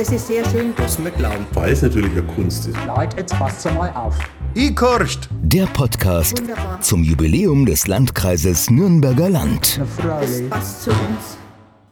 Das ist sehr schön. Das nicht glauben, weil es natürlich eine Kunst ist. Leute, jetzt passt mal auf. Ich korcht. Der Podcast Wunderbar. zum Jubiläum des Landkreises Nürnberger Land. Das passt zu uns.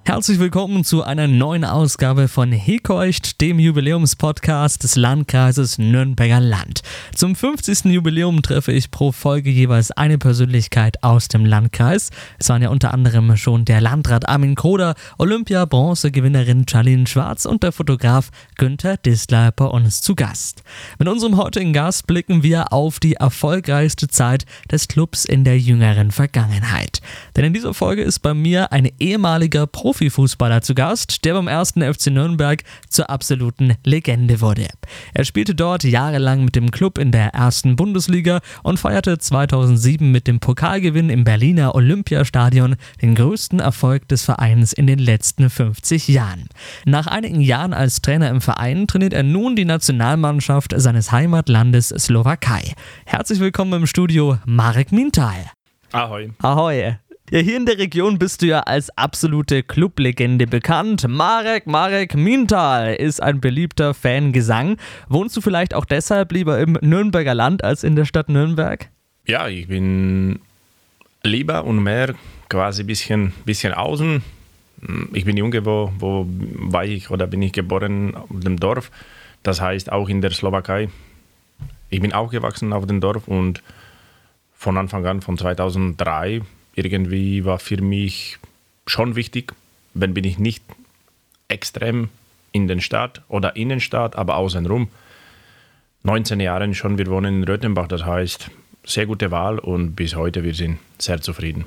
Herzlich willkommen zu einer neuen Ausgabe von Hekeucht, dem Jubiläumspodcast des Landkreises Nürnberger Land. Zum 50. Jubiläum treffe ich pro Folge jeweils eine Persönlichkeit aus dem Landkreis. Es waren ja unter anderem schon der Landrat Armin Kroder, Olympia-Bronzegewinnerin Charlene Schwarz und der Fotograf Günther Distler bei uns zu Gast. Mit unserem heutigen Gast blicken wir auf die erfolgreichste Zeit des Clubs in der jüngeren Vergangenheit. Denn in dieser Folge ist bei mir ein ehemaliger Profifußballer zu Gast, der beim ersten FC Nürnberg zur absoluten Legende wurde. Er spielte dort jahrelang mit dem Club in der ersten Bundesliga und feierte 2007 mit dem Pokalgewinn im Berliner Olympiastadion den größten Erfolg des Vereins in den letzten 50 Jahren. Nach einigen Jahren als Trainer im Verein trainiert er nun die Nationalmannschaft seines Heimatlandes Slowakei. Herzlich willkommen im Studio Marek Mintal. Ahoi. Ahoi. Ja, hier in der Region bist du ja als absolute Clublegende bekannt. Marek Marek Mintal ist ein beliebter Fangesang. Wohnst du vielleicht auch deshalb lieber im Nürnberger Land als in der Stadt Nürnberg? Ja, ich bin lieber und mehr quasi ein bisschen, bisschen außen. Ich bin Junge, wo, wo war ich oder bin ich geboren auf dem Dorf. Das heißt auch in der Slowakei. Ich bin aufgewachsen auf dem Dorf und von Anfang an, von 2003, irgendwie war für mich schon wichtig, wenn bin ich nicht extrem in den Stadt oder Innenstadt, aber außenrum. 19 Jahre schon, wir wohnen in Röthenbach, das heißt, sehr gute Wahl und bis heute wir sind sehr zufrieden.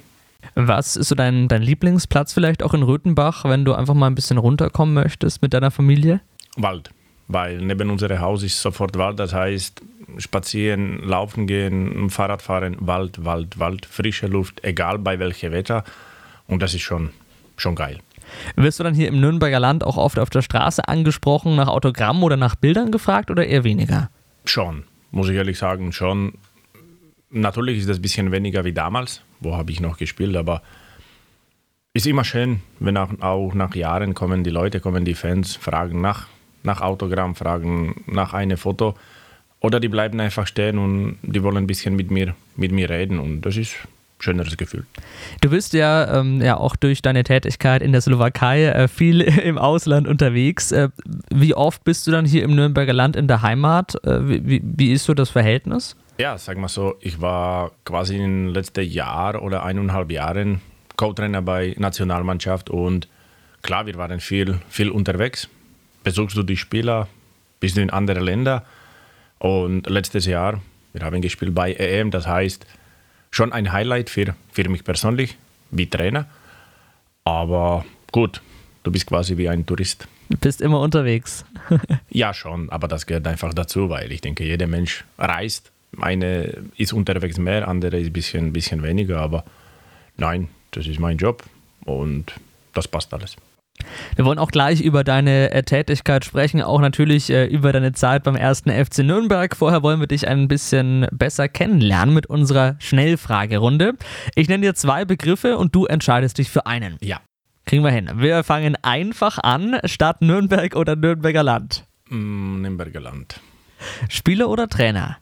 Was ist so dein, dein Lieblingsplatz vielleicht auch in Röthenbach, wenn du einfach mal ein bisschen runterkommen möchtest mit deiner Familie? Wald, weil neben unserem Haus ist sofort Wald, das heißt spazieren, laufen gehen, Fahrrad fahren, Wald, Wald, Wald, frische Luft, egal bei welchem Wetter und das ist schon, schon geil. Wirst du dann hier im Nürnberger Land auch oft auf der Straße angesprochen, nach Autogrammen oder nach Bildern gefragt oder eher weniger? Schon, muss ich ehrlich sagen, schon. Natürlich ist das ein bisschen weniger wie damals, wo habe ich noch gespielt, aber ist immer schön, wenn auch, auch nach Jahren kommen die Leute, kommen die Fans, fragen nach, nach Autogramm, fragen nach einem Foto oder die bleiben einfach stehen und die wollen ein bisschen mit mir, mit mir reden und das ist ein schöneres Gefühl. Du bist ja, ähm, ja auch durch deine Tätigkeit in der Slowakei äh, viel im Ausland unterwegs. Äh, wie oft bist du dann hier im Nürnberger Land in der Heimat? Äh, wie, wie- wie ist so das Verhältnis? Ja, sag mal so, ich war quasi in den letzten Jahr oder eineinhalb Jahren Co-Trainer bei Nationalmannschaft und klar, wir waren viel, viel unterwegs. Besuchst du die Spieler, bist du in andere Länder und letztes Jahr, wir haben gespielt bei EM, das heißt schon ein Highlight für, für mich persönlich, wie Trainer. Aber gut, du bist quasi wie ein Tourist. Du bist immer unterwegs. Ja, schon, aber das gehört einfach dazu, weil ich denke, jeder Mensch reist. Eine ist unterwegs mehr, andere ist ein bisschen, bisschen weniger, aber nein, das ist mein Job und das passt alles. Wir wollen auch gleich über deine äh, Tätigkeit sprechen, auch natürlich äh, über deine Zeit beim ersten FC Nürnberg. Vorher wollen wir dich ein bisschen besser kennenlernen mit unserer Schnellfragerunde. Ich nenne dir zwei Begriffe und du entscheidest dich für einen. Ja, Kriegen wir hin. Wir fangen einfach an. Stadt Nürnberg oder Nürnberger Land? mm, Nürnberger Land. Spieler oder Trainer?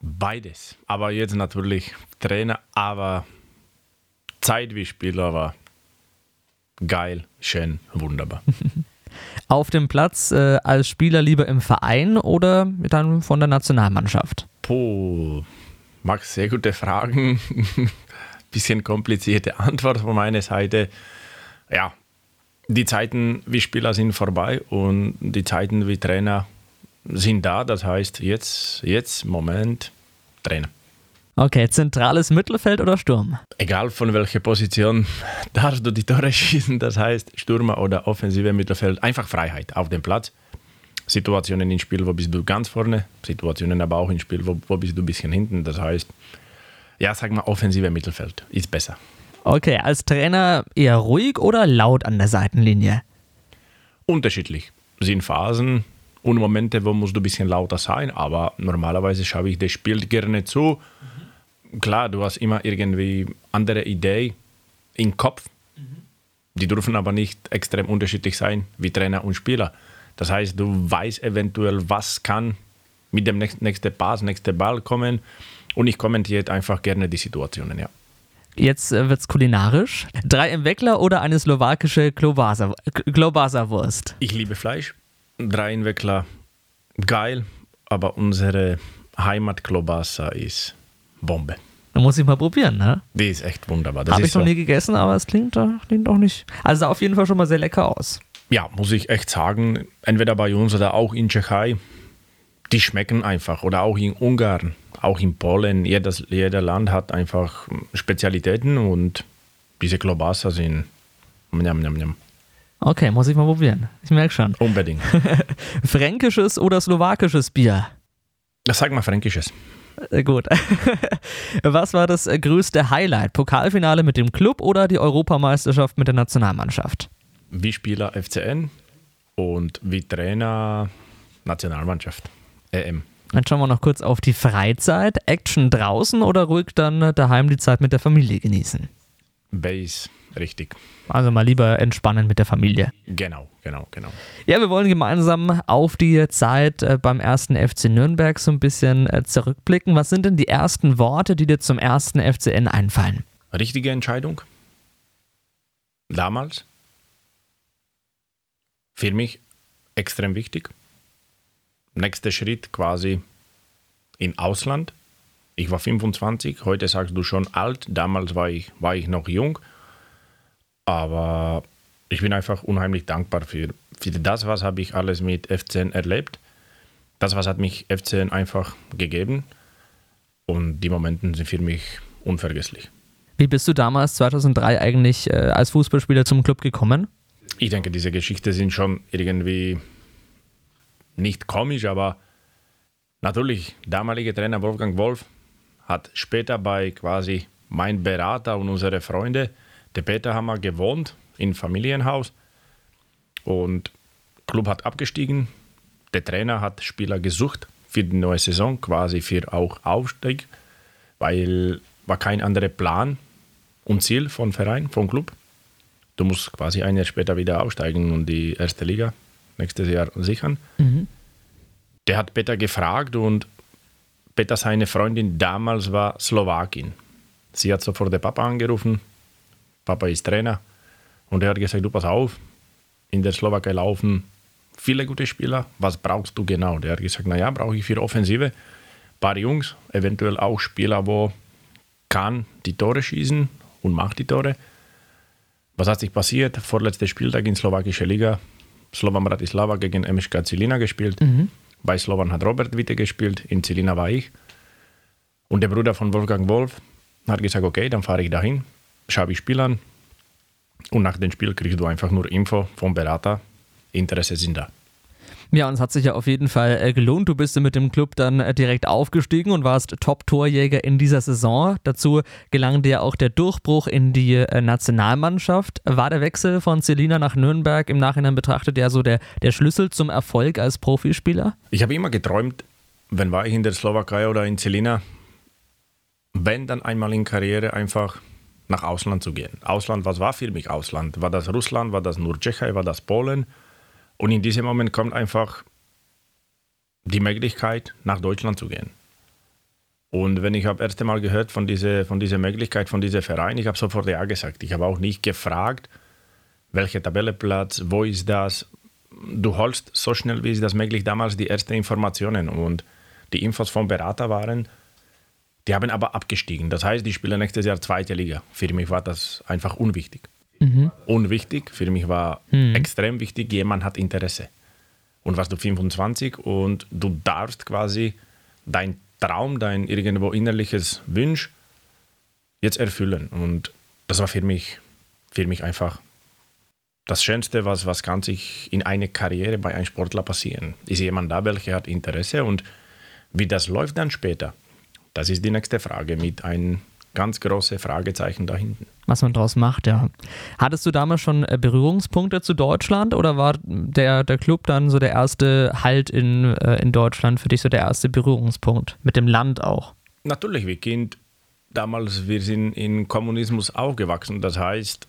Beides. Aber jetzt natürlich Trainer, aber Zeit wie Spieler war geil, schön, wunderbar. Auf dem Platz äh, als Spieler lieber im Verein oder dann von der Nationalmannschaft? Puh, Max, sehr gute Fragen. Bisschen komplizierte Antwort von meiner Seite. Ja, die Zeiten wie Spieler sind vorbei und die Zeiten wie Trainer sind da. Das heißt, jetzt, jetzt, Moment, Trainer. Okay, zentrales Mittelfeld oder Sturm? Egal von welcher Position darfst du die Tore schießen, das heißt Stürmer oder offensive Mittelfeld, einfach Freiheit auf dem Platz. Situationen im Spiel, wo bist du ganz vorne, Situationen aber auch im Spiel, wo, wo bist du ein bisschen hinten. Das heißt, ja, sag mal, offensive Mittelfeld ist besser. Okay, als Trainer eher ruhig oder laut an der Seitenlinie? Unterschiedlich. Sind Phasen und Momente, wo musst du ein bisschen lauter sein, aber normalerweise schaue ich das Spiel gerne zu. Klar, du hast immer irgendwie andere Ideen im Kopf. Die dürfen aber nicht extrem unterschiedlich sein wie Trainer und Spieler. Das heißt, du weißt eventuell, was kann mit dem nächsten nächste Pass, nächste Ball kommen. Und ich kommentiere einfach gerne die Situationen, ja. Jetzt äh, wird's kulinarisch. Drei im Weckler oder eine slowakische Klobasa-Wurst? Ich liebe Fleisch. Drei Inweckler, geil. Aber unsere Heimat Klobasa ist Bombe. Da muss ich mal probieren, ne? Die ist echt wunderbar. Habe ich noch so- nie gegessen, aber es klingt, klingt auch nicht. Also sah auf jeden Fall schon mal sehr lecker aus. ja, muss ich echt sagen, entweder bei uns oder auch in Tschechei, die schmecken einfach. Oder auch in Ungarn, auch in Polen. Jedes, jeder Land hat einfach Spezialitäten und diese Klobasa sind njam, njam, njam. Okay, muss ich mal probieren. Ich merke schon. unbedingt. Fränkisches oder slowakisches Bier? Das sag mal Fränkisches. Äh, Gut. Was war das äh, größte Highlight? Pokalfinale mit dem Club oder die Europameisterschaft mit der Nationalmannschaft? Wie Spieler FCN und wie Trainer Nationalmannschaft. EM. Dann schauen wir noch kurz auf die Freizeit. Action draußen oder ruhig dann äh, daheim die Zeit mit der Familie genießen? Base, richtig. Also mal lieber entspannen mit der Familie. Genau, genau, genau. Ja, wir wollen gemeinsam auf die Zeit äh, beim ersten FC Nürnberg so ein bisschen äh, zurückblicken. Was sind denn die ersten Worte, die dir zum ersten FCN einfallen? Richtige Entscheidung. Damals. Für mich extrem wichtig. Nächster Schritt quasi im Ausland. Ich war 25, heute sagst du schon alt. Damals war ich, war ich noch jung. Aber ich bin einfach unheimlich dankbar für, für das, was habe ich alles mit FCN erlebt. Das, was hat mich FCN einfach gegeben. Und die Momente sind für mich unvergesslich. Wie bist du damals 2003 eigentlich äh, als Fußballspieler zum Club gekommen? Ich denke, diese Geschichten sind schon irgendwie nicht komisch, aber natürlich, damaliger Trainer Wolfgang Wolf hat später bei quasi mein Berater und unsere Freunde, der Peter Hammer, gewohnt im Familienhaus und Club hat abgestiegen. Der Trainer hat Spieler gesucht für die neue Saison, quasi für auch Aufstieg, weil war kein anderer Plan und Ziel von Verein, vom Club. Du musst quasi ein Jahr später wieder aufsteigen und die erste Liga nächstes Jahr sichern. Der hat Peter gefragt und Peter, seine Freundin damals war Slowakin. Sie hat sofort den Papa angerufen. Papa ist Trainer. Und er hat gesagt, du pass auf, in der Slowakei laufen viele gute Spieler. Was brauchst du genau? Der hat gesagt, naja, brauche ich für Offensive. Ein paar Jungs, eventuell auch Spieler, wo kann die Tore schießen und macht die Tore. Was hat sich passiert? Vorletzter Spieltag in slowakischer Liga. Slovan Bratislava gegen MSK Zilina gespielt. Bei Slovan hat Robert Witte gespielt, in Zilina war ich. Und der Bruder von Wolfgang Wolf hat gesagt, okay, dann fahre ich dahin, schaue ich Spiel an und nach dem Spiel kriegst du einfach nur Info vom Berater, Interesse sind da. Ja, und es hat sich ja auf jeden Fall äh, gelohnt. Du bist mit dem Club dann äh, direkt aufgestiegen und warst Top-Torjäger in dieser Saison. Dazu gelang dir auch der Durchbruch in die äh, Nationalmannschaft. War der Wechsel von Celina nach Nürnberg im Nachhinein betrachtet ja so der, der Schlüssel zum Erfolg als Profispieler? Ich habe immer geträumt, wenn war ich in der Slowakei oder in Celina, wenn dann einmal in Karriere einfach nach Ausland zu gehen. Ausland, was war für mich Ausland? War das Russland, war das nur Tschechei, war das Polen? Und in diesem Moment kommt einfach die Möglichkeit, nach Deutschland zu gehen. Und wenn ich habe erste Mal gehört von dieser, von dieser Möglichkeit, von diesem Verein, ich habe sofort ja gesagt. Ich habe auch nicht gefragt, welcher Tabellenplatz, wo ist das. Du holst so schnell wie ist das möglich damals die ersten Informationen und die Infos vom Berater waren, die haben aber abgestiegen. Das heißt, die spielen nächstes Jahr zweite Liga. Für mich war das einfach unwichtig. Unwichtig, für mich war extrem wichtig, jemand hat Interesse. Und warst du 25 und du darfst quasi dein Traum, dein irgendwo innerliches Wunsch jetzt erfüllen. Und das war für mich, für mich einfach das Schönste, was, was kann sich in einer Karriere bei einem Sportler passieren. Ist jemand da, welcher hat Interesse und wie das läuft dann später, das ist die nächste Frage mit einem ganz großen Fragezeichen da hinten. Was man draus macht, ja. Hattest du damals schon äh, Berührungspunkte zu Deutschland oder war der, der Club dann so der erste Halt in, äh, in Deutschland für dich so der erste Berührungspunkt? Mit dem Land auch? Natürlich, wie Kind, damals, wir sind in Kommunismus aufgewachsen. Das heißt,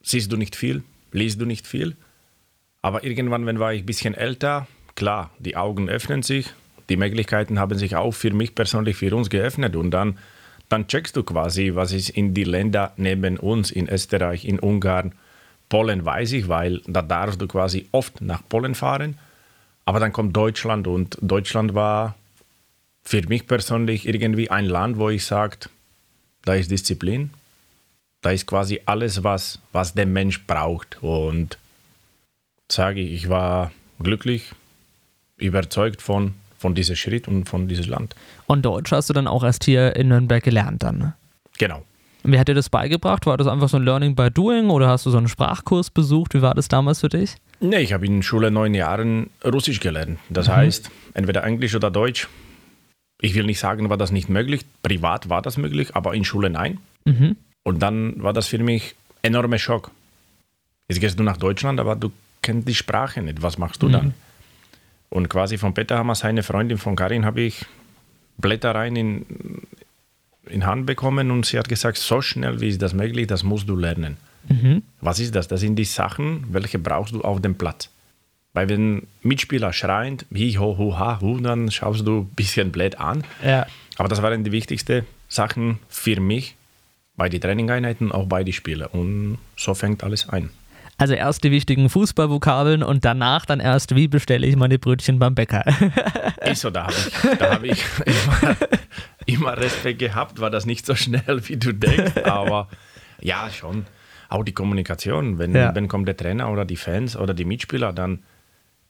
siehst du nicht viel, liest du nicht viel, Aber irgendwann, wenn war ich ein bisschen älter, klar, die Augen öffnen sich, die Möglichkeiten haben sich auch für mich persönlich, für uns geöffnet und dann, dann checkst du quasi, was ist in die Länder neben uns, in Österreich, in Ungarn, Polen weiß ich, weil da darfst du quasi oft nach Polen fahren. Aber dann kommt Deutschland und Deutschland war für mich persönlich irgendwie ein Land, wo ich sage, da ist Disziplin, da ist quasi alles, was, was der Mensch braucht. Und sage ich, ich war glücklich, überzeugt von, von diesem Schritt und von diesem Land. Und Deutsch hast du dann auch erst hier in Nürnberg gelernt dann, ne? Genau. Wer hat dir das beigebracht? War das einfach so ein Learning by Doing oder hast du so einen Sprachkurs besucht? Wie war das damals für dich? Nee, ich habe in Schule neun Jahren Russisch gelernt. Das mhm. heißt, entweder Englisch oder Deutsch. Ich will nicht sagen, war das nicht möglich. Privat war das möglich, aber in Schule nein. Mhm. Und dann war das für mich ein enormer Schock. Jetzt gehst du nach Deutschland, aber du kennst die Sprache nicht. Was machst du mhm. dann? Und quasi von Peter Hammer, seine Freundin von Karin, habe ich Blätter rein in, in Hand bekommen und sie hat gesagt, so schnell wie ist das möglich, das musst du lernen. Mhm. Was ist das? Das sind die Sachen, welche brauchst du auf dem Platz. Weil wenn Mitspieler schreien, hi, ho, hu, ha, hu, dann schaust du ein bisschen blöd an. Ja. Aber das waren die wichtigsten Sachen für mich bei den Trainingeinheiten, auch bei den Spielen. Und so fängt alles an. Also erst die wichtigen Fußballvokabeln und danach dann erst, wie bestelle ich meine Brötchen beim Bäcker. Ist so, da habe ich, da hab ich immer, immer Respekt gehabt, war das nicht so schnell, wie du denkst, aber ja, schon. Auch die Kommunikation, wenn, ja. wenn kommt der Trainer oder die Fans oder die Mitspieler, dann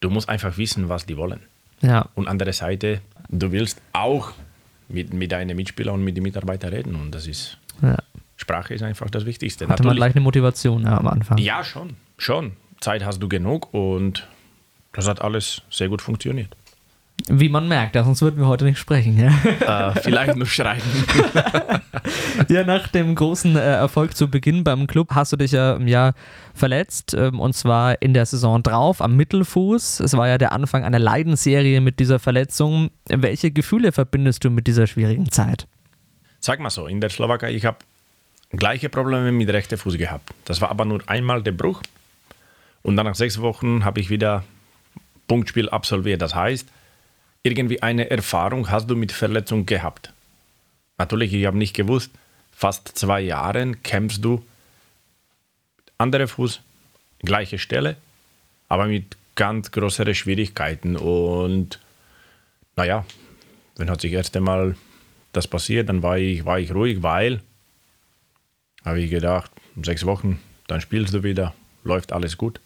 du musst einfach wissen, was die wollen. Ja. Und andere Seite, du willst auch mit, mit deinen Mitspielern und mit den Mitarbeitern reden und das ist, ja. Sprache ist einfach das Wichtigste. Hatte Natürlich, man gleich eine Motivation ja, am Anfang? Ja, schon, schon. Zeit hast du genug und das hat alles sehr gut funktioniert. Wie man merkt, sonst würden wir heute nicht sprechen. Ja? Äh, vielleicht nur schreiben. ja, nach dem großen äh, Erfolg zu Beginn beim Club hast du dich ja im Jahr verletzt ähm, und zwar in der Saison drauf am Mittelfuß. Es war ja der Anfang einer Leidensserie mit dieser Verletzung. Welche Gefühle verbindest du mit dieser schwierigen Zeit? Sag mal so, in der Slowakei, ich habe gleiche Probleme mit rechten Fuß gehabt. Das war aber nur einmal der Bruch und dann nach sechs Wochen habe ich wieder Punktspiel absolviert. Das heißt, irgendwie eine Erfahrung hast du mit Verletzung gehabt. Natürlich, ich habe nicht gewusst, fast zwei Jahre kämpfst du andere Fuß, gleiche Stelle, aber mit ganz größeren Schwierigkeiten. Und naja, wenn hat sich erst einmal das passiert, dann war ich, war ich ruhig, weil, habe ich gedacht, sechs Wochen, dann spielst du wieder, läuft alles gut.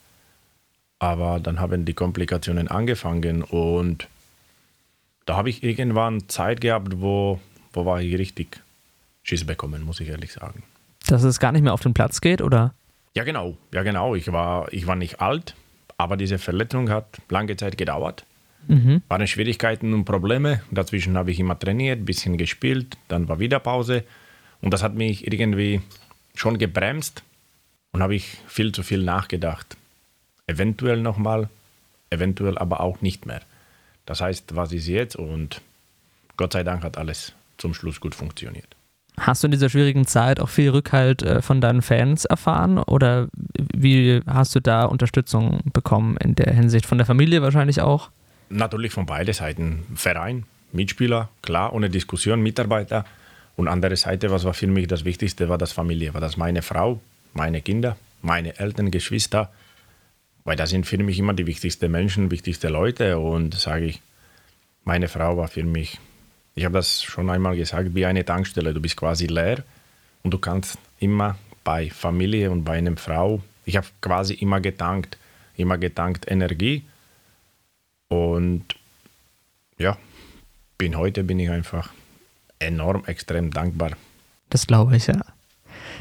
Aber dann haben die Komplikationen angefangen und da habe ich irgendwann Zeit gehabt, wo, wo war ich richtig Schiss bekommen, muss ich ehrlich sagen. Dass es gar nicht mehr auf den Platz geht, oder? Ja, genau. Ja, genau. Ich war, ich war nicht alt, aber diese Verletzung hat lange Zeit gedauert. Mhm. Waren Schwierigkeiten und Probleme. Dazwischen habe ich immer trainiert, ein bisschen gespielt, dann war wieder Pause. Und das hat mich irgendwie schon gebremst und habe ich viel zu viel nachgedacht. Eventuell nochmal, eventuell aber auch nicht mehr. Das heißt, was ist jetzt? Und Gott sei Dank hat alles zum Schluss gut funktioniert. Hast du in dieser schwierigen Zeit auch viel Rückhalt äh, von deinen Fans erfahren oder wie hast du da Unterstützung bekommen in der Hinsicht? Von der Familie wahrscheinlich auch? Natürlich von beiden Seiten. Verein, Mitspieler, klar, ohne Diskussion, Mitarbeiter. Und andere Seite, was war für mich das Wichtigste, war das Familie, war das meine Frau, meine Kinder, meine Eltern, Geschwister, weil das sind für mich immer die wichtigsten Menschen, wichtigste Leute. Und sage ich, meine Frau war für mich, ich habe das schon einmal gesagt, wie eine Tankstelle. Du bist quasi leer und du kannst immer bei Familie und bei einer Frau, ich habe quasi immer getankt, immer getankt Energie. Und ja, bin heute bin ich einfach enorm, extrem dankbar. Das glaube ich, ja.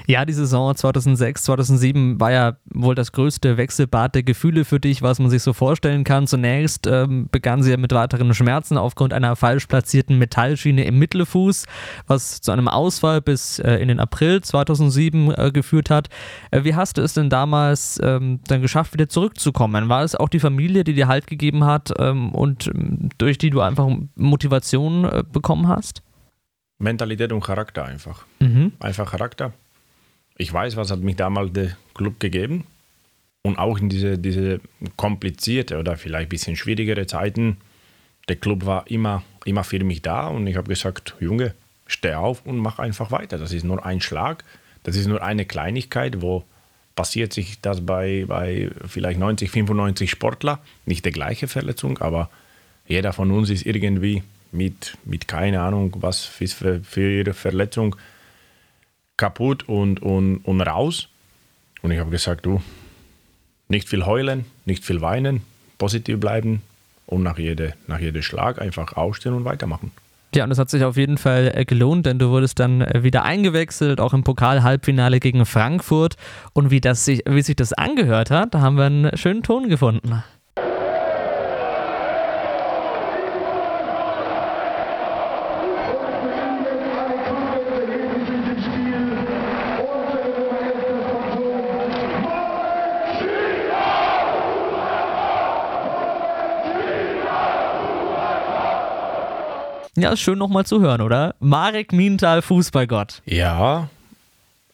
Ja, die Saison 2006, 2007 war ja wohl das größte Wechselbad der Gefühle für dich, was man sich so vorstellen kann. Zunächst ähm, begann sie ja mit weiteren Schmerzen aufgrund einer falsch platzierten Metallschiene im Mittelfuß, was zu einem Ausfall bis äh, in den April 2007 äh, geführt hat. Äh, wie hast du es denn damals ähm, dann geschafft, wieder zurückzukommen? War es auch die Familie, die dir Halt gegeben hat ähm, und ähm, durch die du einfach Motivation äh, bekommen hast? Mentalität und Charakter einfach. Mhm. Einfach Charakter. Ich weiß, was hat mich damals der Club gegeben. Und auch in diese, diese komplizierte oder vielleicht ein bisschen schwierigere Zeiten, der Club war immer, immer für mich da und ich habe gesagt, Junge, steh auf und mach einfach weiter. Das ist nur ein Schlag, das ist nur eine Kleinigkeit, wo passiert sich das bei, bei vielleicht 90, 95 Sportler, nicht die gleiche Verletzung, aber jeder von uns ist irgendwie mit, mit keine Ahnung, was für, für ihre Verletzung kaputt und, und, und raus. Und ich habe gesagt, du, nicht viel heulen, nicht viel weinen, positiv bleiben und nach jedem nach jede Schlag einfach aufstehen und weitermachen. Ja, und das hat sich auf jeden Fall äh, gelohnt, denn du wurdest dann äh, wieder eingewechselt, auch im Pokal-Halbfinale gegen Frankfurt. Und wie, das sich, wie sich das angehört hat, da haben wir einen schönen Ton gefunden. Ja, schön nochmal zu hören, oder? Marek Mienthal, Fußballgott. Ja,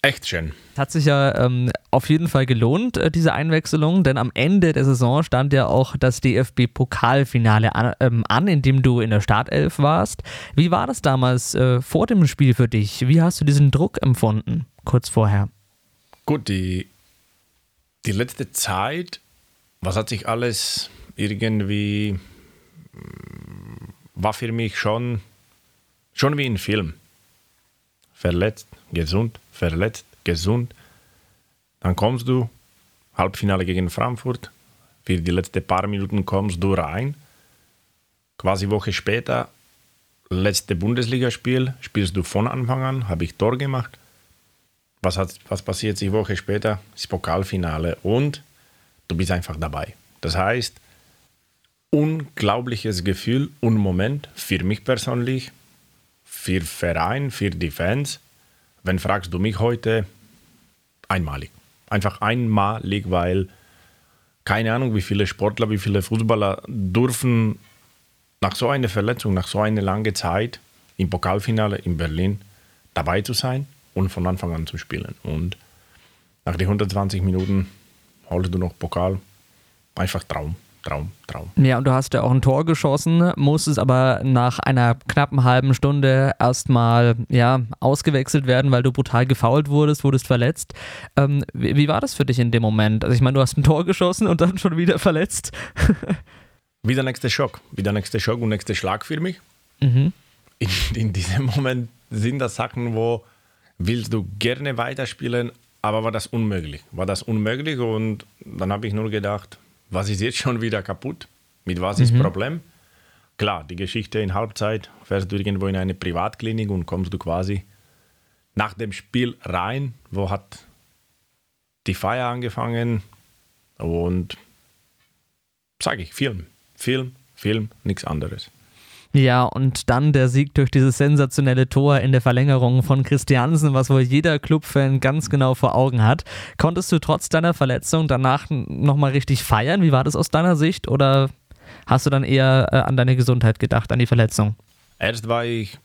echt schön. Hat sich ja ähm, auf jeden Fall gelohnt, äh, diese Einwechslung, denn am Ende der Saison stand ja auch das DFB-Pokalfinale an, ähm, an, in dem du in der Startelf warst. Wie war das damals äh, vor dem Spiel für dich? Wie hast du diesen Druck empfunden, kurz vorher? Gut, die, die letzte Zeit, was hat sich alles irgendwie war für mich schon, schon wie ein Film. Verletzt, gesund, verletzt, gesund. Dann kommst du, Halbfinale gegen Frankfurt, für die letzten paar Minuten kommst du rein. Quasi Woche später, letzte Bundesligaspiel, spielst du von Anfang an, habe ich Tor gemacht. Was, hat, was passiert sich Woche später? Das Pokalfinale und du bist einfach dabei. Das heißt, unglaubliches Gefühl und Moment für mich persönlich, für Verein, für die Fans. Wenn fragst du mich heute, einmalig. Einfach einmalig, weil keine Ahnung, wie viele Sportler, wie viele Fußballer dürfen nach so einer Verletzung, nach so einer langen Zeit im Pokalfinale in Berlin dabei zu sein und von Anfang an zu spielen. Und nach den 120 Minuten holst du noch Pokal. Einfach Traum. Traum, Traum. Ja, und du hast ja auch ein Tor geschossen, musstest aber nach einer knappen halben Stunde erstmal ja, ausgewechselt werden, weil du brutal gefault wurdest, wurdest verletzt. Ähm, wie, wie, war das für dich in dem Moment? Also ich meine, du hast ein Tor geschossen und dann schon wieder verletzt. wieder nächster Schock, wieder nächster Schock und nächster Schlag für mich. Mhm. In, in diesem Moment sind das Sachen, wo willst du gerne weiterspielen, aber war das unmöglich. War das unmöglich und dann habe ich nur gedacht, was ist jetzt schon wieder kaputt? Mit was ist das mhm. Problem? Klar, die Geschichte in Halbzeit, fährst du irgendwo in eine Privatklinik und kommst du quasi nach dem Spiel rein, wo hat die Feier angefangen und sage ich, Film, Film, Film, nichts anderes. Ja, und dann der Sieg durch dieses sensationelle Tor in der Verlängerung von Christiansen, was wohl jeder Clubfan ganz genau vor Augen hat. Konntest du trotz deiner Verletzung danach nochmal richtig feiern? Wie war das aus deiner Sicht? Oder hast du dann eher äh, an deine Gesundheit gedacht, an die Verletzung? Erst war ich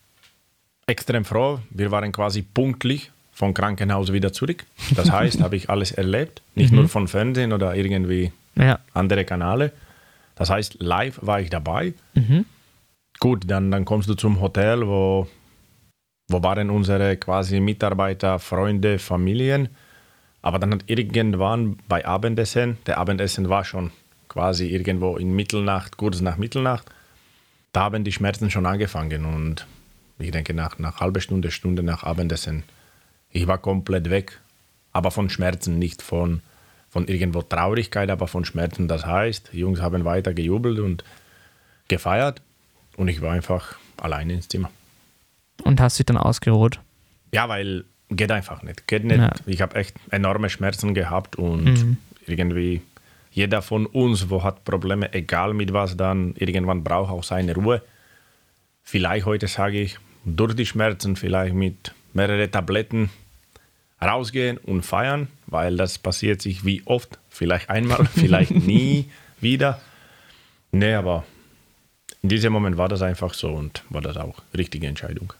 extrem froh. Wir waren quasi punktlich vom Krankenhaus wieder zurück. Das heißt, habe ich alles erlebt. Nicht mhm. nur von Fernsehen oder irgendwie ja. andere Kanäle. Das heißt, live war ich dabei. Mhm. Gut, dann, dann kommst du zum Hotel, wo, wo waren unsere quasi Mitarbeiter, Freunde, Familien. Aber dann hat irgendwann bei Abendessen, der Abendessen war schon quasi irgendwo in Mitternacht, kurz nach Mitternacht, da haben die Schmerzen schon angefangen. Und ich denke, nach, nach halbe Stunde, Stunde nach Abendessen, ich war komplett weg. Aber von Schmerzen, nicht von, von irgendwo Traurigkeit, aber von Schmerzen. Das heißt, die Jungs haben weiter gejubelt und gefeiert. Und ich war einfach alleine ins Zimmer. Und hast dich dann ausgeruht? Ja, weil geht einfach nicht. Geht nicht. Ja. Ich habe echt enorme Schmerzen gehabt und mhm. irgendwie jeder von uns, wo hat Probleme, egal mit was, dann irgendwann braucht auch seine Ruhe. Vielleicht heute sage ich, durch die Schmerzen vielleicht mit mehreren Tabletten rausgehen und feiern, weil das passiert sich wie oft, vielleicht einmal, vielleicht nie wieder. Nee, aber in diesem Moment war das einfach so und war das auch richtige Entscheidung.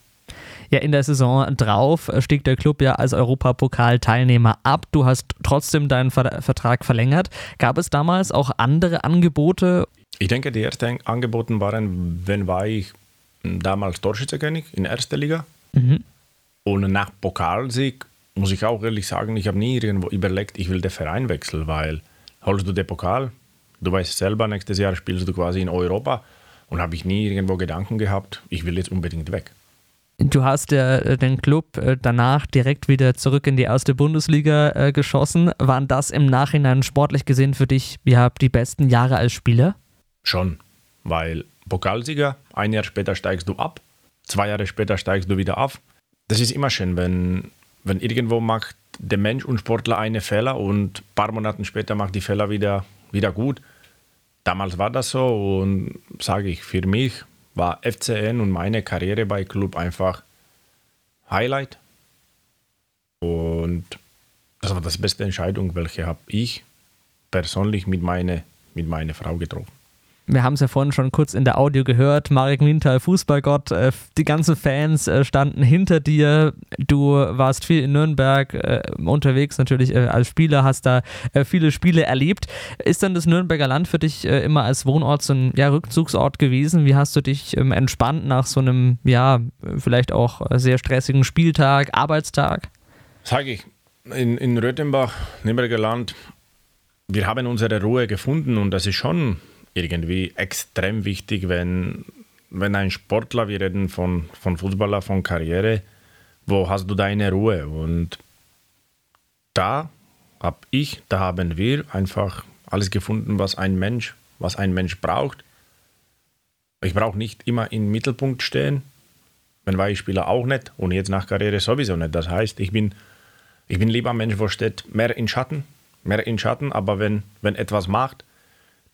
Ja, in der Saison drauf stieg der Club ja als Europapokalteilnehmer ab. Du hast trotzdem deinen Ver Vertrag verlängert. Gab es damals auch andere Angebote? Ich denke, die ersten Angebote waren, wenn war ich damals Torschützenkönig in der ersten Liga. Mhm. Und nach Pokalsieg muss ich auch ehrlich sagen, ich habe nie irgendwo überlegt, ich will den Verein wechseln, weil holst du den Pokal, du weißt selber, nächstes Jahr spielst du quasi in Europa und habe ich nie irgendwo Gedanken gehabt, ich will jetzt unbedingt weg. Du hast ja den Club äh, danach direkt wieder zurück in die erste Bundesliga äh, geschossen. Waren das im Nachhinein sportlich gesehen für dich ja, die besten Jahre als Spieler? Schon, weil Pokalsieger, ein Jahr später steigst du ab, zwei Jahre später steigst du wieder auf. Das ist immer schön, wenn, wenn irgendwo macht der Mensch und Sportler eine Fehler und ein paar Monate später macht die Fehler wieder, wieder gut. Damals war das so und sage ich, für mich war FCN und meine Karriere bei Club einfach Highlight. Und das war das beste Entscheidung, welche habe ich persönlich mit meiner mit meine Frau getroffen wir haben es ja vorhin schon kurz in der Audio gehört, Marek Mintal, Fußballgott, äh, die ganzen Fans äh, standen hinter dir. Du warst viel in Nürnberg äh, unterwegs, natürlich als Spieler, hast da viele Spiele erlebt. Ist dann das Nürnberger Land für dich immer als Wohnort so ein ja, Rückzugsort gewesen? Wie hast du dich ähm, entspannt nach so einem, ja, vielleicht auch sehr stressigen Spieltag, Arbeitstag? Sage ich, in, in Röthenbach, Nürnberger Land, wir haben unsere Ruhe gefunden und das ist schon irgendwie extrem wichtig, wenn, wenn ein Sportler, wir reden von, von Fußballer, von Karriere, wo hast du deine Ruhe? Und da habe ich, da haben wir einfach alles gefunden, was ein Mensch, was ein Mensch braucht. Ich brauche nicht immer im Mittelpunkt stehen, wenn war ich Spieler auch nicht und jetzt nach Karriere sowieso nicht. Das heißt, ich bin, ich bin lieber ein Mensch, wo steht mehr in Schatten, mehr in Schatten, aber wenn, wenn etwas macht,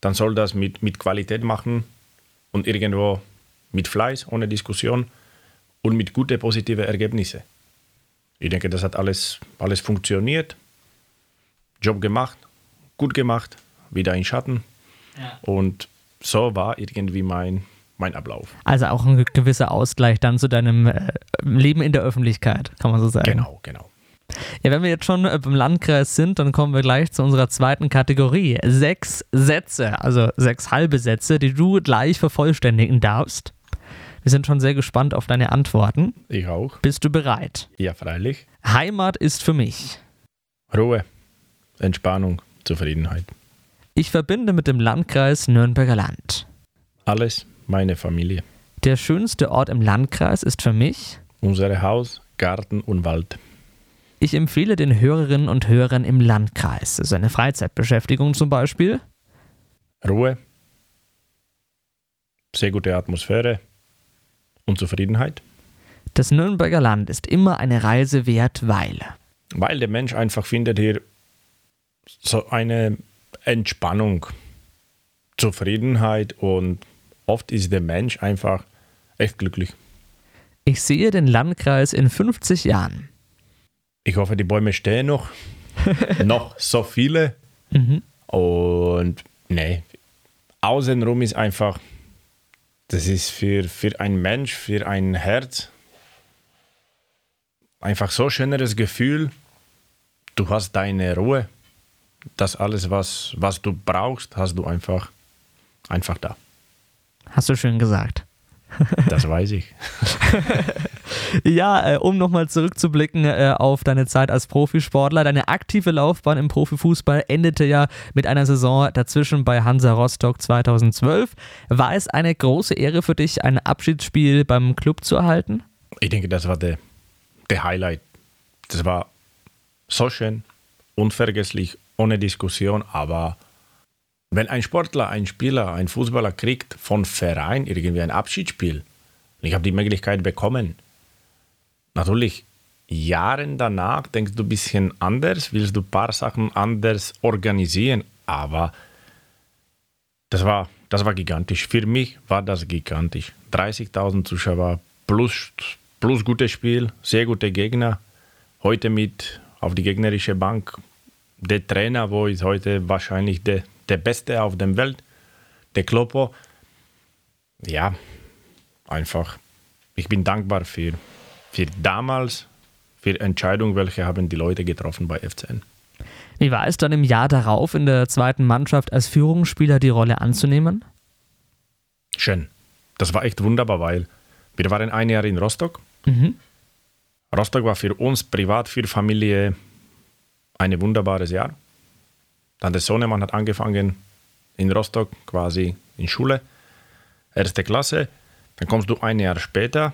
dann soll das mit, mit Qualität machen und irgendwo mit Fleiß, ohne Diskussion und mit guten, positiven Ergebnissen. Ich denke, das hat alles, alles funktioniert. Job gemacht, gut gemacht, wieder in Schatten. Ja. Und so war irgendwie mein, mein Ablauf. Also auch ein gewisser Ausgleich dann zu deinem äh, Leben in der Öffentlichkeit, kann man so sagen. Genau, genau. Ja, wenn wir jetzt schon äh, beim Landkreis sind, dann kommen wir gleich zu unserer zweiten Kategorie. Sechs Sätze, also sechs halbe Sätze, die du gleich vervollständigen darfst. Wir sind schon sehr gespannt auf deine Antworten. Ich auch. Bist du bereit? Ja, freilich. Heimat ist für mich. Ruhe, Entspannung, Zufriedenheit. Ich verbinde mit dem Landkreis Nürnberger Land. Alles meine Familie. Der schönste Ort im Landkreis ist für mich. Unser Haus, Garten und Wald. Ich empfehle den Hörerinnen und Hörern im Landkreis seine Freizeitbeschäftigung zum Beispiel. Ruhe, sehr gute Atmosphäre und Zufriedenheit. Das Nürnberger Land ist immer eine Reise wert, weil. Weil der Mensch einfach findet hier so eine Entspannung, Zufriedenheit und oft ist der Mensch einfach echt glücklich. Ich sehe den Landkreis in 50 Jahren. Ich hoffe, die Bäume stehen noch. noch so viele. Mhm. Und nee, außenrum ist einfach, das ist für, für ein Mensch, für ein Herz einfach so schöneres Gefühl. Du hast deine Ruhe. Das alles, was, was du brauchst, hast du einfach, einfach da. Hast du schön gesagt. Das weiß ich. ja, äh, um nochmal zurückzublicken äh, auf deine Zeit als Profisportler. Deine aktive Laufbahn im Profifußball endete ja mit einer Saison dazwischen bei Hansa Rostock 2012. War es eine große Ehre für dich, ein Abschiedsspiel beim Club zu erhalten? Ich denke, das war der, der Highlight. Das war so schön, unvergesslich, ohne Diskussion, aber wenn ein Sportler, ein Spieler, ein Fußballer kriegt von Verein irgendwie ein Abschiedsspiel, ich habe die Möglichkeit bekommen, natürlich Jahre danach denkst du ein bisschen anders, willst du ein paar Sachen anders organisieren, aber das war, das war gigantisch. Für mich war das gigantisch. 30.000 Zuschauer plus, plus gutes Spiel, sehr gute Gegner. Heute mit auf die gegnerische Bank. Der Trainer, wo ist heute wahrscheinlich der der Beste auf der Welt, der Kloppo. Ja, einfach, ich bin dankbar für, für damals, für Entscheidungen, welche haben die Leute getroffen bei FCN. Wie war es dann im Jahr darauf in der zweiten Mannschaft als Führungsspieler die Rolle anzunehmen? Schön. Das war echt wunderbar, weil wir waren ein Jahr in Rostock. Mhm. Rostock war für uns privat, für Familie ein wunderbares Jahr. Dann der Sohnemann hat angefangen in Rostock quasi in Schule, erste Klasse. Dann kommst du ein Jahr später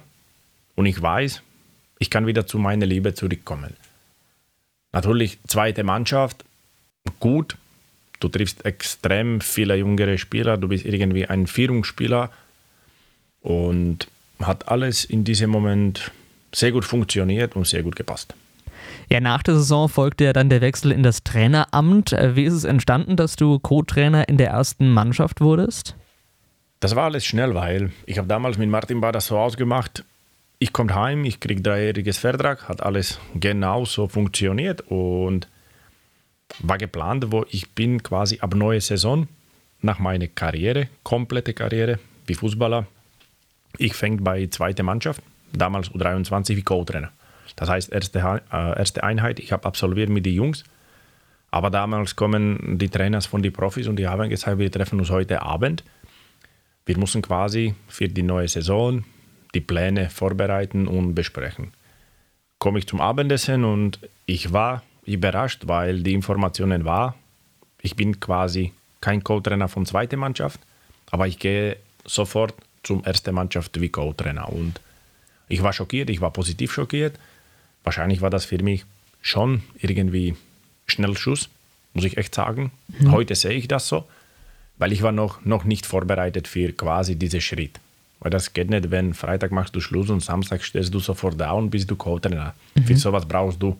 und ich weiß, ich kann wieder zu meiner Liebe zurückkommen. Natürlich zweite Mannschaft, gut. Du triffst extrem viele jüngere Spieler, du bist irgendwie ein Führungsspieler und hat alles in diesem Moment sehr gut funktioniert und sehr gut gepasst. Ja, nach der Saison folgte ja dann der Wechsel in das Traineramt. Äh, wie ist es entstanden, dass du Co-Trainer in der ersten Mannschaft wurdest? Das war alles schnell, weil ich habe damals mit Martin Bader so ausgemacht, ich komme heim, ich kriege dreijähriges Vertrag, hat alles genau so funktioniert und war geplant, wo ich bin quasi ab neue Saison nach meiner Karriere, komplette Karriere wie Fußballer. Ich fängt bei zweiter Mannschaft, damals U23 wie Co-Trainer. Das heißt, erste, äh, erste Einheit, ich habe absolviert mit den Jungs. Aber damals kommen die Trainers von den Profis und die haben gesagt, wir treffen uns heute Abend. Wir müssen quasi für die neue Saison die Pläne vorbereiten und besprechen. Komme ich zum Abendessen und ich war überrascht, weil die Informationen war, ich bin quasi kein Co-Trainer von zweiter Mannschaft, aber ich gehe sofort zum ersten Mannschaft wie Co-Trainer. Und ich war schockiert, ich war positiv schockiert wahrscheinlich war das für mich schon irgendwie Schnellschuss, muss ich echt sagen. Mhm. Heute sehe ich das so, weil ich war noch, noch nicht vorbereitet für quasi diesen Schritt. Weil das geht nicht, wenn Freitag machst du Schluss und Samstag stehst du sofort da und bist du Co-Trainer. Mhm. Für sowas brauchst du,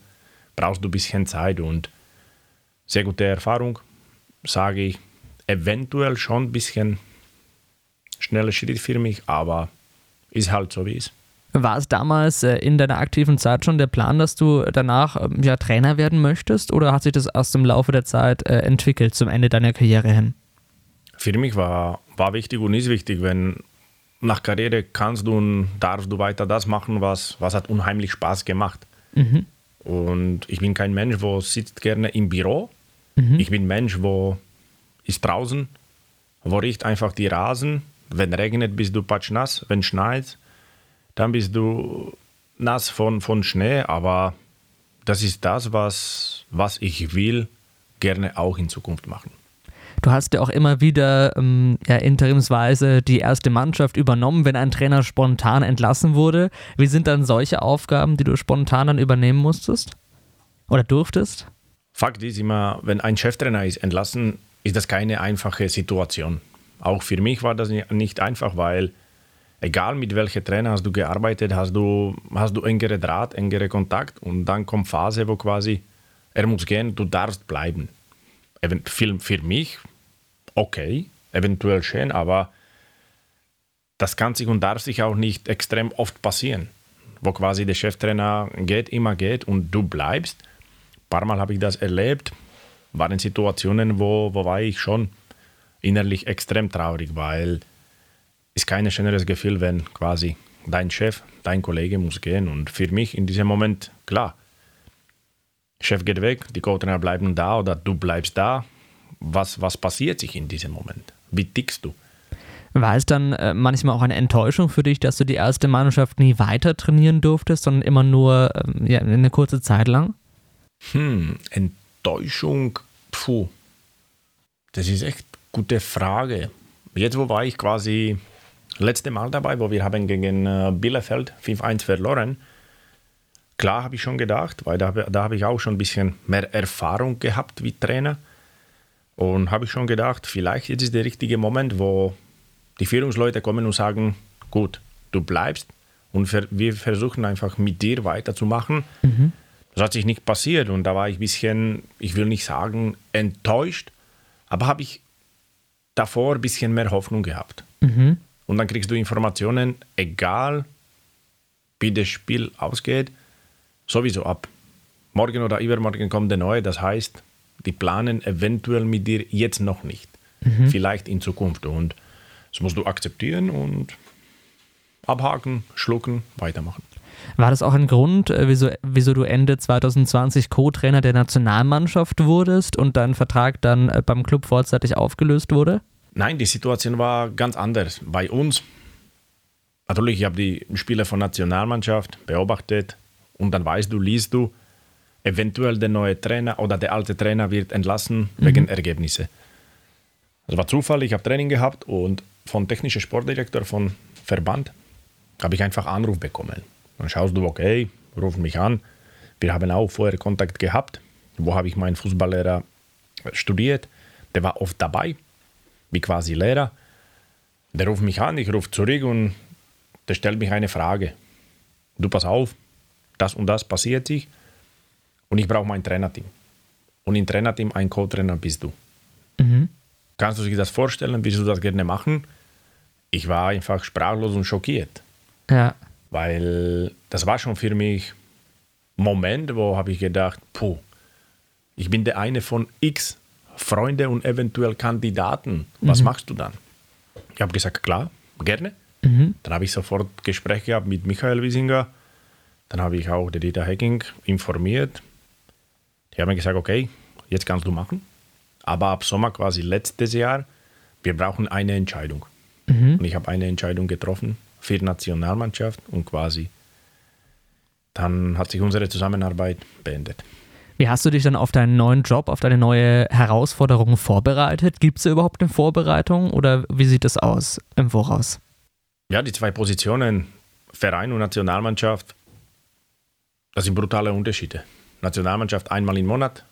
brauchst du ein bisschen Zeit und sehr gute Erfahrung, sage ich. Eventuell schon ein bisschen schneller Schritt für mich, aber ist halt so, wie es ist. War es damals äh, in deiner aktiven Zeit schon der Plan, dass du danach ähm, ja, Trainer werden möchtest oder hat sich das erst im Laufe der Zeit äh, entwickelt zum Ende deiner Karriere hin? Für mich war, war wichtig und ist wichtig, wenn nach Karriere kannst du und darfst du weiter das machen, was, was hat unheimlich Spaß gemacht. Mhm. Und ich bin kein Mensch, der sitzt gerne im Büro. Mhm. Ich bin ein Mensch, der ist draußen, wo riecht einfach die Rasen. Wenn regnet, bist du patschnass. Wenn schneit, dann bist du nass von, von Schnee, aber das ist das, was, was ich will, gerne auch in Zukunft machen. Du hast ja auch immer wieder ähm, ja, interimsweise die erste Mannschaft übernommen, wenn ein Trainer spontan entlassen wurde. Wie sind dann solche Aufgaben, die du spontan dann übernehmen musstest oder durftest? Fakt ist immer, wenn ein Cheftrainer ist entlassen, ist das keine einfache Situation. Auch für mich war das nicht einfach, weil egal mit welchem Trainer hast du gearbeitet, hast du, hast du engere Draht, engere Kontakt und dann kommt Phase, wo quasi er muss gehen, du darfst bleiben. Für, für mich okay, eventuell schön, aber das kann sich und darf sich auch nicht extrem oft passieren, wo quasi der Cheftrainer geht, immer geht und du bleibst. Ein paar Mal habe ich das erlebt, waren Situationen, wo, wo war ich schon innerlich extrem traurig, weil ist kein schöneres Gefühl, wenn quasi dein Chef, dein Kollege muss gehen. Und für mich in diesem Moment, klar, Chef geht weg, die Co-Trainer bleiben da oder du bleibst da. Was, was passiert sich in diesem Moment? Wie tickst du? War es dann äh, manchmal auch eine Enttäuschung für dich, dass du die erste Mannschaft nie weiter trainieren durftest, sondern immer nur ähm, ja, eine kurze Zeit lang? Hm, Enttäuschung, puh. Das ist echt eine gute Frage. Jetzt, wo war ich quasi letzte Mal dabei, wo wir haben gegen äh, Bielefeld 5-1 verloren. Klar habe ich schon gedacht, weil da, da habe ich auch schon ein bisschen mehr Erfahrung gehabt wie Trainer. Und habe ich schon gedacht, vielleicht jetzt ist der richtige Moment, wo die Führungsleute kommen und sagen, gut, du bleibst und wir versuchen einfach mit dir weiterzumachen. Mhm. Das hat sich nicht passiert und da war ich ein bisschen, ich will nicht sagen enttäuscht, aber habe ich davor ein bisschen mehr Hoffnung gehabt. Mhm. Und dann kriegst du Informationen, egal wie das Spiel ausgeht, sowieso ab. Morgen oder übermorgen kommt der neue, das heißt, die planen eventuell mit dir jetzt noch nicht. Mhm. Vielleicht in Zukunft. Und das musst du akzeptieren und abhaken, schlucken, weitermachen. War das auch ein Grund, äh, wieso, wieso du Ende 2020 Co-Trainer der Nationalmannschaft wurdest und dein Vertrag dann äh, beim Club vorzeitig aufgelöst wurde? Nein, die Situation war ganz anders. Bei uns, natürlich, ich habe die Spiele von Nationalmannschaft beobachtet und dann weißt du, liest du, eventuell der neue Trainer oder der alte Trainer wird entlassen wegen Ergebnisse. Das war Zufall, ich habe Training gehabt und vom technischen Sportdirektor von Verband habe ich einfach Anruf bekommen. Dann schaust du, okay, ruf mich an. Wir haben auch vorher Kontakt gehabt. Wo habe ich meinen Fußballlehrer studiert? Der war oft dabei, wie quasi Lehrer. Der ruft mich an, ich rufe zurück und der stellt mich eine Frage. Du pass auf, das und das passiert sich und ich brauche mein Trainerteam. Und im Trainerteam ein Co-Trainer bist du. Kannst du sich das vorstellen? Willst du das gerne machen? Ich war einfach sprachlos und schockiert, Ja. weil das war schon für mich ein Moment, wo habe ich gedacht, puh, ich bin der eine von x Freunde und eventuell Kandidaten. Was machst du dann? Ich habe gesagt, klar, gerne. Dann habe ich sofort Gespräch gehabt mit Michael Wiesinger. Dann habe ich auch den Dieter Hecking informiert. Die haben mir gesagt, okay, jetzt kannst du machen. Aber ab Sommer quasi letztes Jahr, wir brauchen eine Entscheidung. Und ich habe eine Entscheidung getroffen für die Nationalmannschaft und quasi dann hat sich unsere Zusammenarbeit beendet. Wie hast du dich dann auf deinen neuen Job, auf deine neue Herausforderung vorbereitet? Gibt es überhaupt eine Vorbereitung oder wie sieht es aus im Voraus? Ja, die zwei Positionen, Verein und Nationalmannschaft, das sind brutale Unterschiede. Nationalmannschaft einmal im Monat,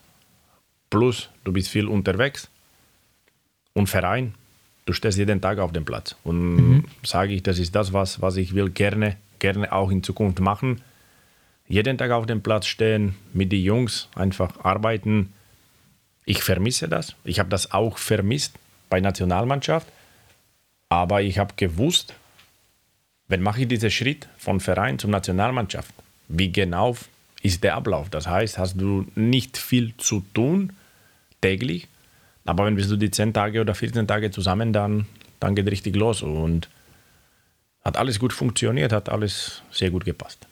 plus du bist viel unterwegs. Und Verein, du stehst jeden Tag auf dem Platz. Und sage ich, das ist das, was, was ich will gerne, gerne auch in Zukunft machen. Jeden Tag auf dem Platz stehen, mit den Jungs einfach arbeiten. Ich vermisse das. Ich habe das auch vermisst bei Nationalmannschaft. Aber ich habe gewusst, wenn mache ich diesen Schritt von Verein zur Nationalmannschaft, wie genau ist der Ablauf? Das heißt, hast du nicht viel zu tun täglich, aber wenn bist du die 10 Tage oder 14 Tage zusammen, dann, dann geht richtig los und hat alles gut funktioniert, hat alles sehr gut gepasst.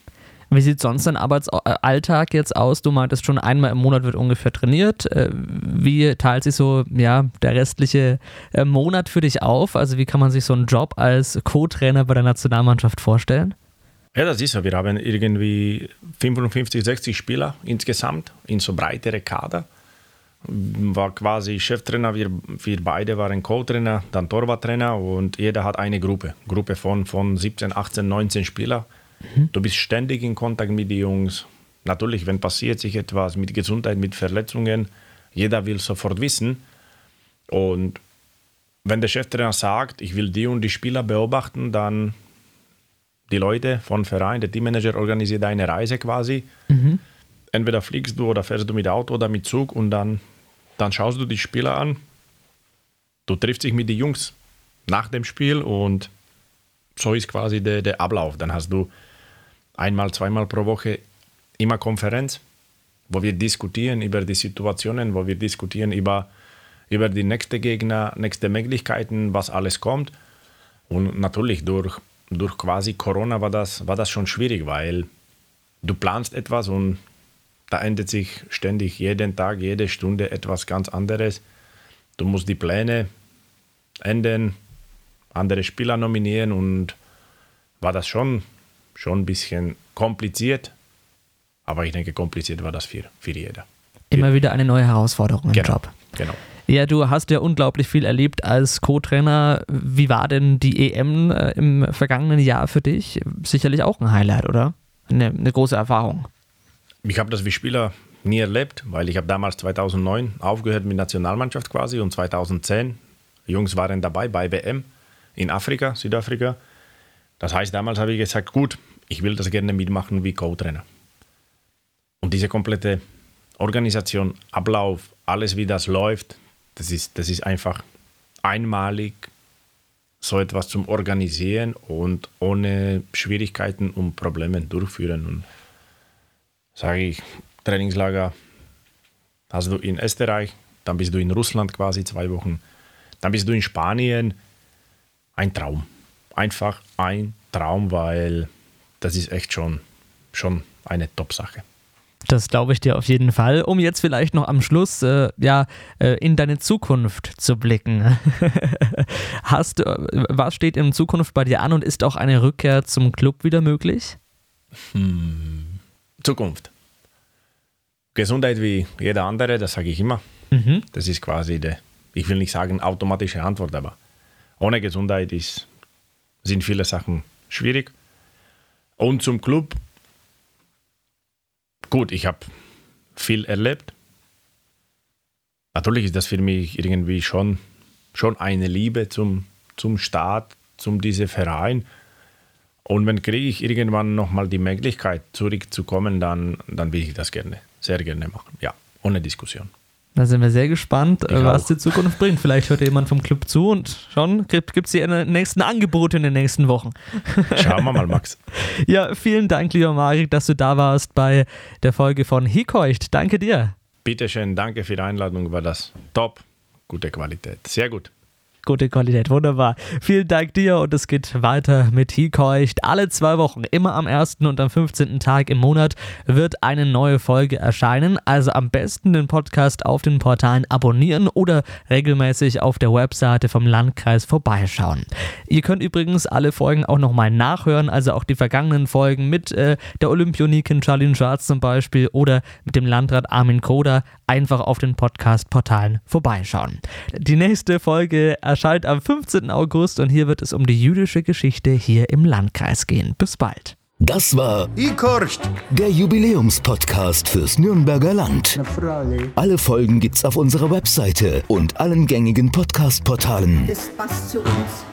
Wie sieht sonst dein Arbeitsalltag jetzt aus? Du meintest schon, einmal im Monat wird ungefähr trainiert. Äh, Wie teilt sich so ja, der restliche äh, Monat für dich auf? Also wie kann man sich so einen Job als Co-Trainer bei der Nationalmannschaft vorstellen? Ja, das ist so. Wir haben irgendwie 55, 60 Spieler insgesamt in so breitere Kader. War quasi Cheftrainer, wir, wir beide waren Co-Trainer, dann Torwarttrainer und jeder hat eine Gruppe. Gruppe von, von 17, 18, 19 Spieler. Du bist ständig in Kontakt mit den Jungs. Natürlich, wenn passiert sich etwas mit Gesundheit, mit Verletzungen, jeder will sofort wissen. Und wenn der Cheftrainer sagt, ich will die und die Spieler beobachten, dann die Leute von Verein, der Teammanager organisiert eine Reise quasi. Entweder fliegst du oder fährst du mit Auto oder mit Zug und dann, dann schaust du die Spieler an. Du triffst dich mit den Jungs nach dem Spiel und so ist quasi der, der Ablauf. Dann hast du einmal, zweimal pro Woche immer Konferenz, wo wir diskutieren über die Situationen, wo wir diskutieren über, über die nächste Gegner, nächste Möglichkeiten, was alles kommt. Und natürlich durch, durch quasi Corona war das, war das schon schwierig, weil du planst etwas und da ändert sich ständig jeden Tag, jede Stunde etwas ganz anderes. Du musst die Pläne ändern, andere Spieler nominieren und war das schon, schon ein bisschen kompliziert. Aber ich denke, kompliziert war das für, für jeder. Immer wieder eine neue Herausforderung im Genau. Job. Genau. Ja, du hast ja unglaublich viel erlebt als Co-Trainer. Wie war denn die EM äh, im vergangenen Jahr für dich? Sicherlich auch ein Highlight, oder? Eine, eine große Erfahrung. Ich habe das wie Spieler nie erlebt, weil ich habe damals 2009 aufgehört mit Nationalmannschaft quasi und 2010 Jungs waren dabei bei WM in Afrika, Südafrika. Das heißt, damals habe ich gesagt, gut, ich will das gerne mitmachen wie Co-Trainer. Und diese komplette Organisation, Ablauf, alles wie das läuft, das ist, das ist einfach einmalig, so etwas zum Organisieren und ohne Schwierigkeiten und Probleme durchführen. Und sage ich, Trainingslager hast du in Österreich, dann bist du in Russland quasi zwei Wochen, dann bist du in Spanien. Ein Traum. Einfach ein Traum, weil das ist echt schon, schon eine Top-Sache. Das glaube ich dir auf jeden Fall. Um jetzt vielleicht noch am Schluss äh, ja, äh, in deine Zukunft zu blicken. Hast, äh, was steht in Zukunft bei dir an und ist auch eine Rückkehr zum Club wieder möglich? Zukunft. Gesundheit wie jeder andere, das sage ich immer. Mhm. Das ist quasi der, ich will nicht sagen automatische Antwort, aber ohne Gesundheit ist, sind viele Sachen schwierig. Und zum Club, gut, ich habe viel erlebt. Natürlich ist das für mich irgendwie schon, schon eine Liebe zum, zum Staat, zum diesem Verein. Und wenn kriege ich irgendwann nochmal die Möglichkeit, zurückzukommen, dann, dann will ich das gerne, sehr gerne machen. Ja, ohne Diskussion. Da sind wir sehr gespannt, Ich was auch. die Zukunft bringt. Vielleicht hört jemand vom Club zu und schon gibt es die nächsten Angebote in den nächsten Wochen. Schauen wir mal, Max. Ja, vielen Dank, lieber Marek, dass du da warst bei der Folge von Hikeucht. Danke dir. Bitteschön, danke für die Einladung, war das top. Gute Qualität, sehr gut. Gute Qualität, wunderbar. Vielen Dank dir und es geht weiter mit Hikeucht. Alle zwei Wochen, immer am 1. und am 15. Tag im Monat, wird eine neue Folge erscheinen. Also am besten den Podcast auf den Portalen abonnieren oder regelmäßig auf der Webseite vom Landkreis vorbeischauen. Ihr könnt übrigens alle Folgen auch nochmal nachhören, also auch die vergangenen Folgen mit äh, der Olympionikin Charlene Schwarz zum Beispiel oder mit dem Landrat Armin Koda. Einfach auf den Podcast-Portalen vorbeischauen. Die nächste Folge erscheint am 15. August und hier wird es um die jüdische Geschichte hier im Landkreis gehen. Bis bald. Das war Ich horcht. der Jubiläumspodcast fürs Nürnberger Land. Alle Folgen gibt's auf unserer Webseite und allen gängigen Podcast-Portalen. Das passt zu uns.